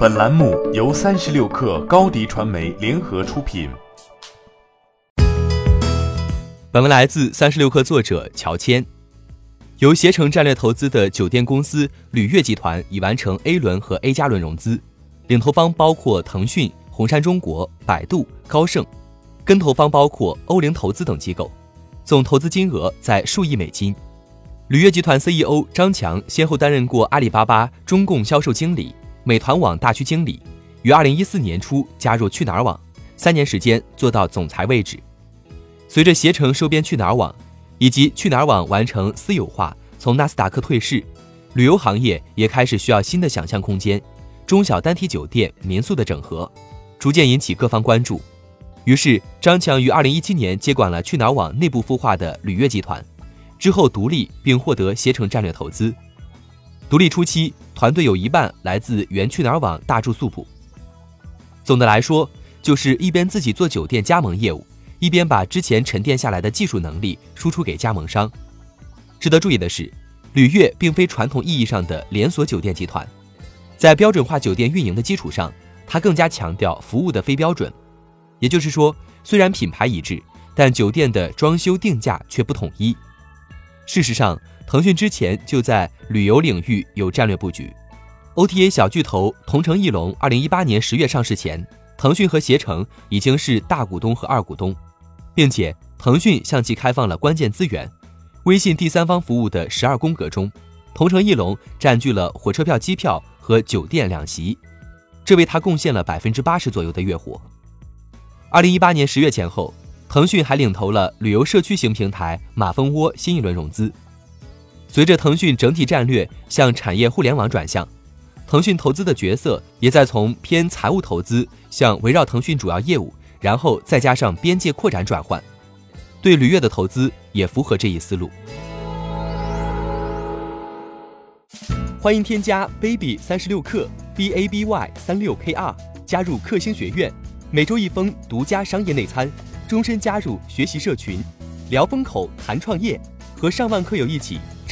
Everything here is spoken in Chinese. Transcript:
本栏目由三十六氪高低传媒联合出品。本文来自三十六氪作者乔迁。由携程战略投资的酒店公司旅悦集团已完成 A 轮和 A 加轮融资，领投方包括腾讯、红杉中国、百度、高盛，跟投方包括欧菱投资等机构，总投资金额在数亿美金。旅悦集团 CEO 张强先后担任过阿里巴巴中共销售经理。美团网大区经理，于二零一四年初加入去哪儿网，三年时间做到总裁位置。随着携程收编去哪儿网，以及去哪儿网完成私有化，从纳斯达克退市，旅游行业也开始需要新的想象空间，中小单体酒店、民宿的整合，逐渐引起各方关注。于是，张强于二零一七年接管了去哪儿网内部孵化的旅悦集团，之后独立并获得携程战略投资。独立初期，团队有一半来自原去哪儿网大住宿铺。总的来说，就是一边自己做酒店加盟业务，一边把之前沉淀下来的技术能力输出给加盟商。值得注意的是，旅悦并非传统意义上的连锁酒店集团，在标准化酒店运营的基础上，它更加强调服务的非标准。也就是说，虽然品牌一致，但酒店的装修定价却不统一。事实上，腾讯之前就在旅游领域有战略布局。OTA 小巨头同城艺龙，二零一八年十月上市前，腾讯和携程已经是大股东和二股东，并且腾讯向其开放了关键资源，微信第三方服务的十二宫格中，同城艺龙占据了火车票、机票和酒店两席，这为他贡献了百分之八十左右的月活。二零一八年十月前后。腾讯还领投了旅游社区型平台马蜂窝新一轮融资。随着腾讯整体战略向产业互联网转向，腾讯投资的角色也在从偏财务投资向围绕腾讯主要业务，然后再加上边界扩展转换。对旅悦的投资也符合这一思路。欢迎添加 baby 三十六克 b a b y 三六 k r 加入克星学院，每周一封独家商业内参。终身加入学习社群，聊风口谈创业，和上万课友一起